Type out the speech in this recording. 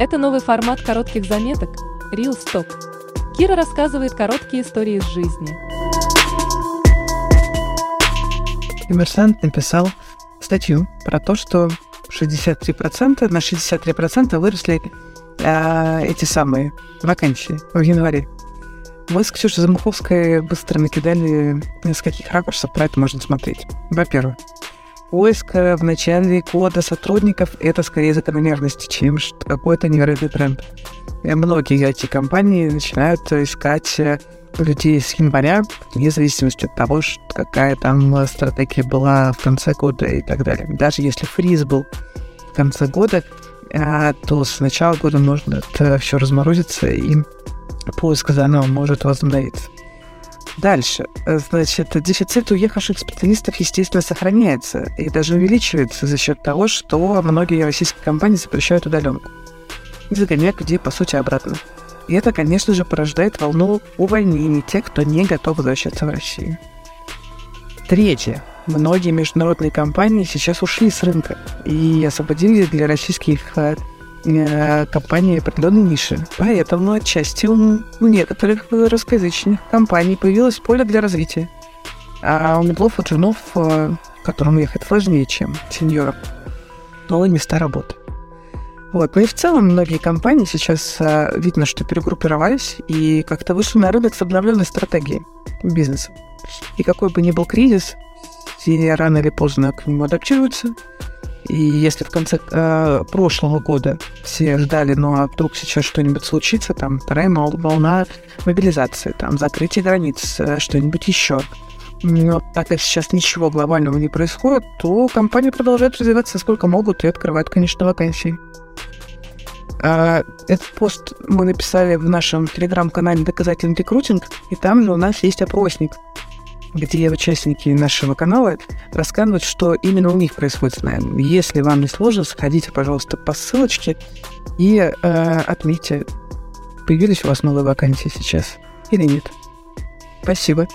Это новый формат коротких заметок Real Stop. Кира рассказывает короткие истории из жизни. Коммерсант написал статью про то, что 63% на 63% выросли э, эти самые вакансии в январе. Мы с Ксюшей Замуховской быстро накидали, с каких ракурсов про это можно смотреть. Во-первых, поиск в начале года сотрудников — это скорее закономерность, чем какой-то невероятный тренд. И многие IT-компании начинают искать э, людей с января, вне зависимости от того, какая там стратегия была в конце года и так далее. Даже если фриз был в конце года, э, то с начала года это все разморозиться и поиск заново может возобновиться. Дальше. Значит, дефицит уехавших специалистов, естественно, сохраняется и даже увеличивается за счет того, что многие российские компании запрещают удаленку и загоняют людей, по сути, обратно. И это, конечно же, порождает волну увольнений тех, кто не готов возвращаться в Россию. Третье. Многие международные компании сейчас ушли с рынка и освободили для российских э, Э, компании определенной ниши. Поэтому отчасти у некоторых русскоязычных компаний появилось поле для развития. А у медлов и джунов, э, которым ехать сложнее, чем сеньорам, новые места работы. Вот. Ну и в целом многие компании сейчас а, видно, что перегруппировались и как-то вышли на рынок с обновленной стратегией бизнеса. И какой бы ни был кризис, все рано или поздно к нему адаптируются, и если в конце э, прошлого года все ждали, ну а вдруг сейчас что-нибудь случится, там вторая волна мобилизации, там закрытие границ, э, что-нибудь еще. Но так как сейчас ничего глобального не происходит, то компании продолжают развиваться сколько могут и открывают, конечно, вакансии. А, этот пост мы написали в нашем телеграм-канале «Доказательный рекрутинг», и там же у нас есть опросник – где участники нашего канала рассказывают, что именно у них происходит с нами. Если вам не сложно, сходите, пожалуйста, по ссылочке и э, отметьте, появились у вас новые вакансии сейчас или нет. Спасибо.